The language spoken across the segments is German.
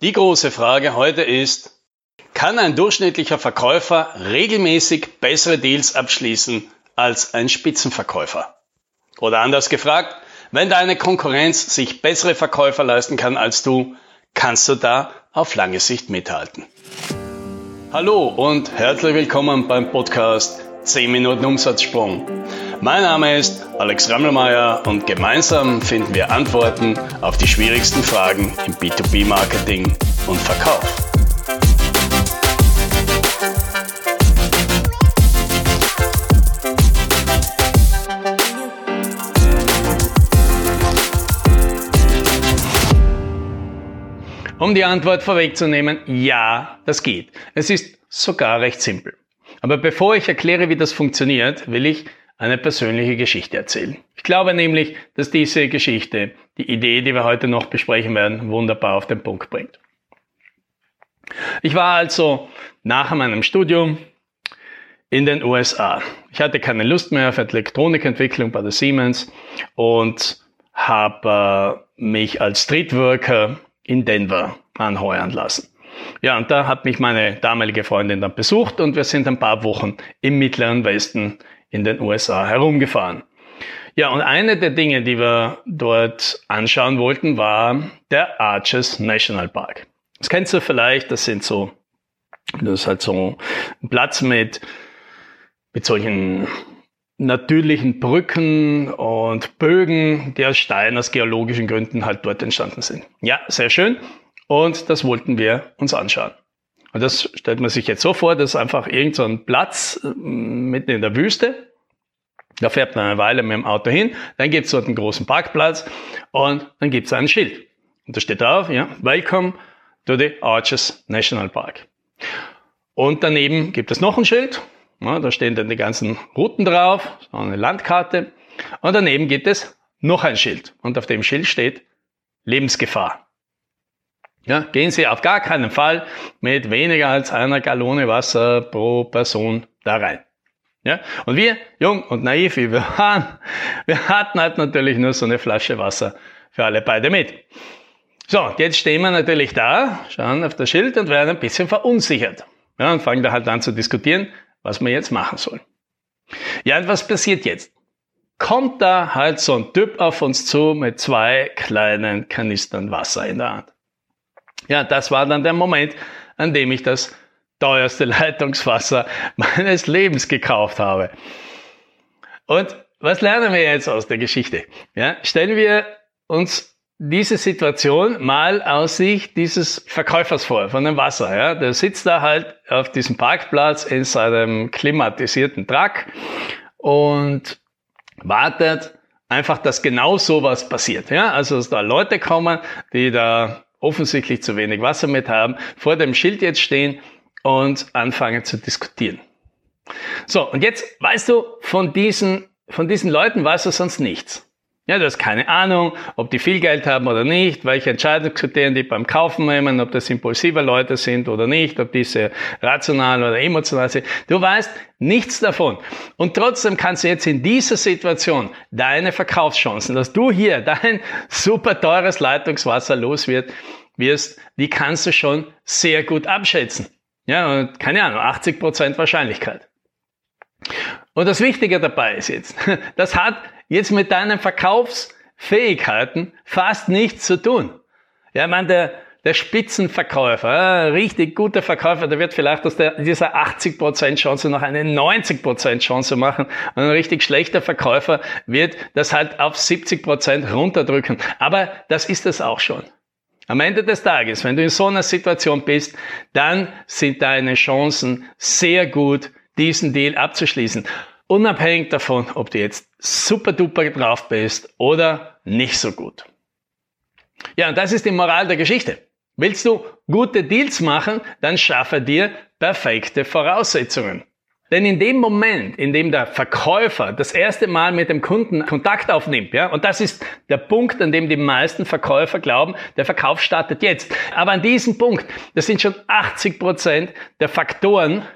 Die große Frage heute ist, kann ein durchschnittlicher Verkäufer regelmäßig bessere Deals abschließen als ein Spitzenverkäufer? Oder anders gefragt, wenn deine Konkurrenz sich bessere Verkäufer leisten kann als du, kannst du da auf lange Sicht mithalten. Hallo und herzlich willkommen beim Podcast 10 Minuten Umsatzsprung. Mein Name ist Alex Rammelmeier und gemeinsam finden wir Antworten auf die schwierigsten Fragen im B2B-Marketing und Verkauf. Um die Antwort vorwegzunehmen, ja, das geht. Es ist sogar recht simpel. Aber bevor ich erkläre, wie das funktioniert, will ich eine persönliche Geschichte erzählen. Ich glaube nämlich, dass diese Geschichte die Idee, die wir heute noch besprechen werden, wunderbar auf den Punkt bringt. Ich war also nach meinem Studium in den USA. Ich hatte keine Lust mehr auf Elektronikentwicklung bei der Siemens und habe äh, mich als Streetworker in Denver anheuern lassen. Ja, und da hat mich meine damalige Freundin dann besucht und wir sind ein paar Wochen im Mittleren Westen in den USA herumgefahren. Ja, und eine der Dinge, die wir dort anschauen wollten, war der Arches National Park. Das kennst du vielleicht, das sind so, das ist halt so ein Platz mit, mit solchen natürlichen Brücken und Bögen, die aus Stein aus geologischen Gründen halt dort entstanden sind. Ja, sehr schön. Und das wollten wir uns anschauen. Und das stellt man sich jetzt so vor, das ist einfach irgendein so Platz äh, mitten in der Wüste. Da fährt man eine Weile mit dem Auto hin, dann gibt es dort einen großen Parkplatz und dann gibt es ein Schild. Und da steht drauf, ja, Welcome to the Arches National Park. Und daneben gibt es noch ein Schild, ja, da stehen dann die ganzen Routen drauf, so eine Landkarte. Und daneben gibt es noch ein Schild. Und auf dem Schild steht Lebensgefahr. Ja, gehen Sie auf gar keinen Fall mit weniger als einer Gallone Wasser pro Person da rein. Ja, und wir, jung und naiv wie wir waren, wir hatten halt natürlich nur so eine Flasche Wasser für alle beide mit. So, jetzt stehen wir natürlich da, schauen auf das Schild und werden ein bisschen verunsichert. Ja, und fangen da halt an zu diskutieren, was wir jetzt machen sollen. Ja, und was passiert jetzt? Kommt da halt so ein Typ auf uns zu mit zwei kleinen Kanistern Wasser in der Hand. Ja, das war dann der Moment, an dem ich das teuerste Leitungswasser meines Lebens gekauft habe. Und was lernen wir jetzt aus der Geschichte? Ja, stellen wir uns diese Situation mal aus Sicht dieses Verkäufers vor, von dem Wasser. Ja. Der sitzt da halt auf diesem Parkplatz in seinem klimatisierten Truck und wartet einfach, dass genau sowas passiert. Ja. Also, dass da Leute kommen, die da offensichtlich zu wenig Wasser mit haben, vor dem Schild jetzt stehen und anfangen zu diskutieren. So, und jetzt weißt du, von diesen, von diesen Leuten weißt du sonst nichts. Ja, du hast keine Ahnung, ob die viel Geld haben oder nicht, welche Entscheidungskriterien die beim Kaufen nehmen, ob das impulsive Leute sind oder nicht, ob diese rational oder emotional sind. Du weißt nichts davon. Und trotzdem kannst du jetzt in dieser Situation deine Verkaufschancen, dass du hier dein super teures Leitungswasser los wird, wirst, die kannst du schon sehr gut abschätzen. Ja, und keine Ahnung, 80 Prozent Wahrscheinlichkeit. Und das Wichtige dabei ist jetzt, das hat jetzt mit deinen Verkaufsfähigkeiten fast nichts zu tun. Ja, ich meine, der, der Spitzenverkäufer, ja, richtig guter Verkäufer, der wird vielleicht aus der, dieser 80% Chance noch eine 90% Chance machen. Und ein richtig schlechter Verkäufer wird das halt auf 70% runterdrücken. Aber das ist es auch schon. Am Ende des Tages, wenn du in so einer Situation bist, dann sind deine Chancen sehr gut, diesen Deal abzuschließen. Unabhängig davon, ob du jetzt super duper drauf bist oder nicht so gut. Ja, und das ist die Moral der Geschichte. Willst du gute Deals machen, dann schaffe dir perfekte Voraussetzungen. Denn in dem Moment, in dem der Verkäufer das erste Mal mit dem Kunden Kontakt aufnimmt, ja, und das ist der Punkt, an dem die meisten Verkäufer glauben, der Verkauf startet jetzt. Aber an diesem Punkt, das sind schon 80 Prozent der Faktoren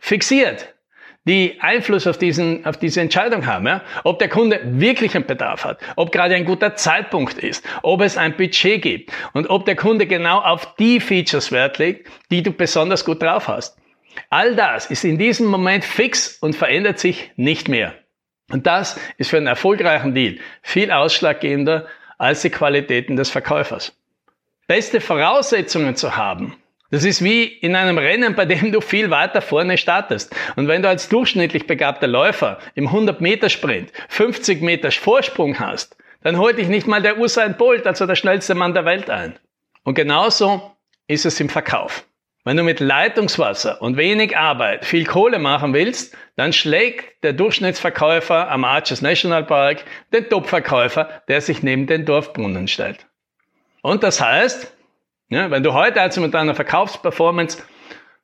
fixiert die Einfluss auf, diesen, auf diese Entscheidung haben. Ja? Ob der Kunde wirklich einen Bedarf hat, ob gerade ein guter Zeitpunkt ist, ob es ein Budget gibt und ob der Kunde genau auf die Features Wert legt, die du besonders gut drauf hast. All das ist in diesem Moment fix und verändert sich nicht mehr. Und das ist für einen erfolgreichen Deal viel ausschlaggebender als die Qualitäten des Verkäufers. Beste Voraussetzungen zu haben, das ist wie in einem Rennen, bei dem du viel weiter vorne startest. Und wenn du als durchschnittlich begabter Läufer im 100-Meter-Sprint 50 Meter Vorsprung hast, dann holt dich nicht mal der Usain Bolt, also der schnellste Mann der Welt ein. Und genauso ist es im Verkauf. Wenn du mit Leitungswasser und wenig Arbeit viel Kohle machen willst, dann schlägt der Durchschnittsverkäufer am Arches National Park den Topverkäufer, der sich neben den Dorfbrunnen stellt. Und das heißt, ja, wenn du heute also mit deiner Verkaufsperformance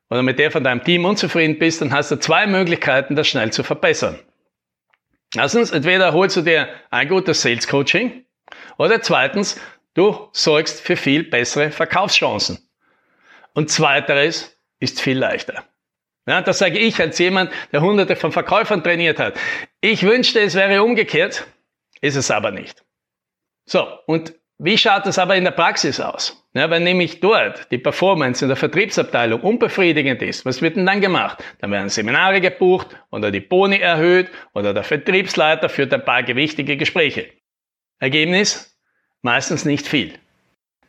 oder mit der von deinem Team unzufrieden bist, dann hast du zwei Möglichkeiten, das schnell zu verbessern. Erstens, entweder holst du dir ein gutes Sales Coaching oder zweitens, du sorgst für viel bessere Verkaufschancen. Und zweiteres ist viel leichter. Ja, das sage ich als jemand, der hunderte von Verkäufern trainiert hat. Ich wünschte, es wäre umgekehrt, ist es aber nicht. So, und wie schaut das aber in der Praxis aus? Ja, wenn nämlich dort die Performance in der Vertriebsabteilung unbefriedigend ist, was wird denn dann gemacht? Dann werden Seminare gebucht oder die Boni erhöht oder der Vertriebsleiter führt ein paar gewichtige Gespräche. Ergebnis? Meistens nicht viel.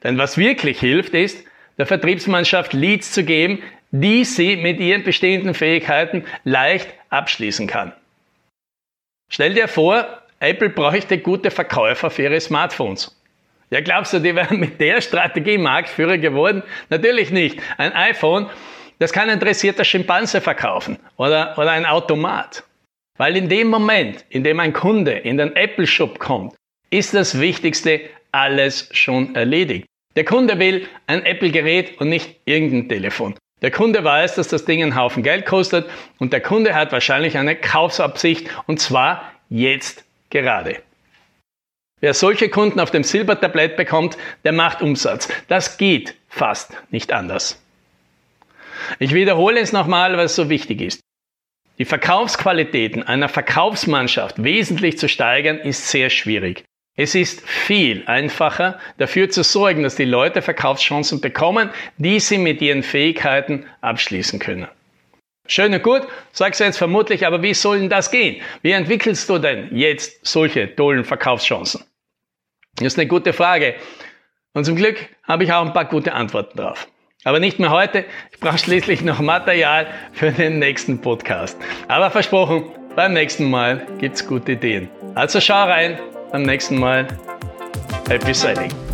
Denn was wirklich hilft, ist, der Vertriebsmannschaft Leads zu geben, die sie mit ihren bestehenden Fähigkeiten leicht abschließen kann. Stell dir vor, Apple bräuchte gute Verkäufer für ihre Smartphones. Ja, glaubst du, die wären mit der Strategie Marktführer geworden? Natürlich nicht. Ein iPhone, das kann ein dressierter Schimpanse verkaufen oder, oder ein Automat. Weil in dem Moment, in dem ein Kunde in den Apple Shop kommt, ist das Wichtigste alles schon erledigt. Der Kunde will ein Apple-Gerät und nicht irgendein Telefon. Der Kunde weiß, dass das Ding einen Haufen Geld kostet und der Kunde hat wahrscheinlich eine Kaufsabsicht und zwar jetzt gerade. Wer solche Kunden auf dem Silbertablett bekommt, der macht Umsatz. Das geht fast nicht anders. Ich wiederhole es nochmal, weil es so wichtig ist. Die Verkaufsqualitäten einer Verkaufsmannschaft wesentlich zu steigern, ist sehr schwierig. Es ist viel einfacher, dafür zu sorgen, dass die Leute Verkaufschancen bekommen, die sie mit ihren Fähigkeiten abschließen können. Schön und gut, sagst du jetzt vermutlich, aber wie soll denn das gehen? Wie entwickelst du denn jetzt solche tollen Verkaufschancen? Das ist eine gute Frage. Und zum Glück habe ich auch ein paar gute Antworten drauf. Aber nicht mehr heute. Ich brauche schließlich noch Material für den nächsten Podcast. Aber versprochen, beim nächsten Mal gibt's gute Ideen. Also schau rein. Beim nächsten Mal. Happy Selling.